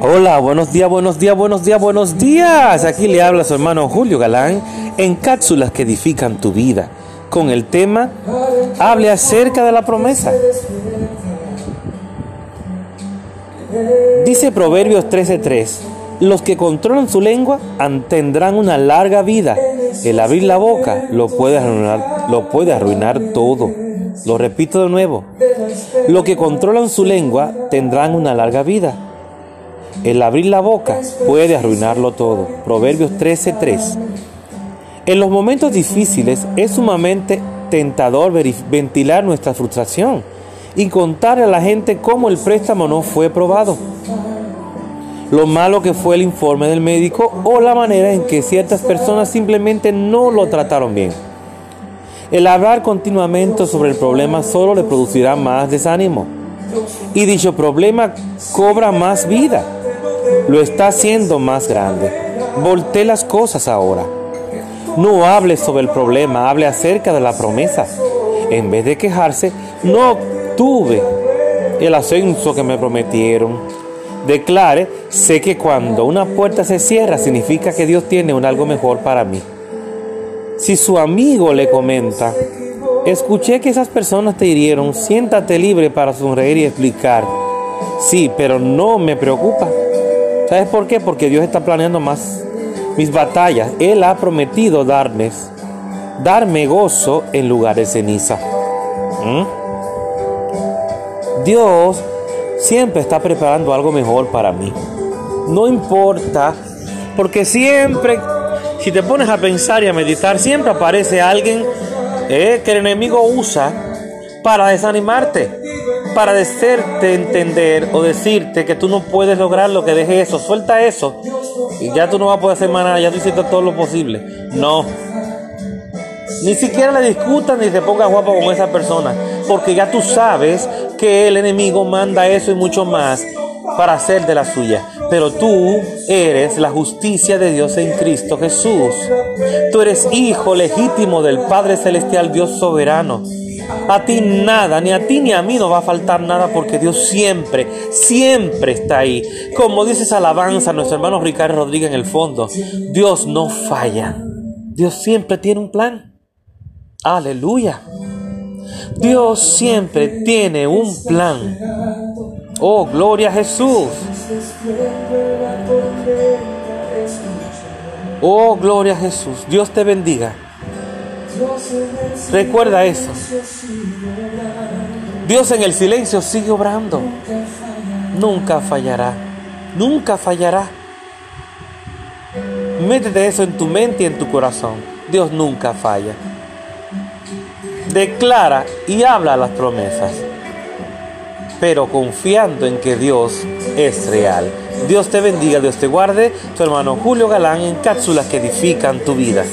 Hola, buenos días, buenos días, buenos días, buenos días. Aquí le habla su hermano Julio Galán en cápsulas que edifican tu vida con el tema Hable acerca de la promesa. Dice Proverbios 13:3, los que controlan su lengua tendrán una larga vida. El abrir la boca lo puede arruinar, lo puede arruinar todo. Lo repito de nuevo. Los que controlan su lengua tendrán una larga vida. El abrir la boca puede arruinarlo todo. Proverbios 13:3. En los momentos difíciles es sumamente tentador ventilar nuestra frustración y contarle a la gente cómo el préstamo no fue aprobado, lo malo que fue el informe del médico o la manera en que ciertas personas simplemente no lo trataron bien. El hablar continuamente sobre el problema solo le producirá más desánimo y dicho problema cobra más vida lo está haciendo más grande. Volté las cosas ahora. No hable sobre el problema, hable acerca de la promesa. En vez de quejarse, no obtuve el ascenso que me prometieron. Declare, sé que cuando una puerta se cierra significa que Dios tiene un algo mejor para mí. Si su amigo le comenta, escuché que esas personas te hirieron, siéntate libre para sonreír y explicar. Sí, pero no me preocupa. ¿Sabes por qué? Porque Dios está planeando más mis batallas. Él ha prometido darme, darme gozo en lugar de ceniza. ¿Mm? Dios siempre está preparando algo mejor para mí. No importa, porque siempre, si te pones a pensar y a meditar, siempre aparece alguien eh, que el enemigo usa para desanimarte para hacerte entender o decirte que tú no puedes lograr lo que deje eso. Suelta eso y ya tú no vas a poder hacer más nada, ya tú hiciste todo lo posible. No. Ni siquiera le discutas ni te pongas guapo con esa persona, porque ya tú sabes que el enemigo manda eso y mucho más para hacer de la suya. Pero tú eres la justicia de Dios en Cristo Jesús. Tú eres hijo legítimo del Padre Celestial, Dios soberano. A ti nada, ni a ti ni a mí no va a faltar nada porque Dios siempre, siempre está ahí. Como dice esa alabanza nuestro hermano Ricardo Rodríguez en el fondo, Dios no falla. Dios siempre tiene un plan. Aleluya. Dios siempre tiene un plan. Oh, gloria a Jesús. Oh, gloria a Jesús. Dios te bendiga. Recuerda eso. Dios en el silencio sigue obrando. Nunca fallará. Nunca fallará. Métete eso en tu mente y en tu corazón. Dios nunca falla. Declara y habla las promesas. Pero confiando en que Dios es real. Dios te bendiga, Dios te guarde. Tu hermano Julio Galán en cápsulas que edifican tu vida.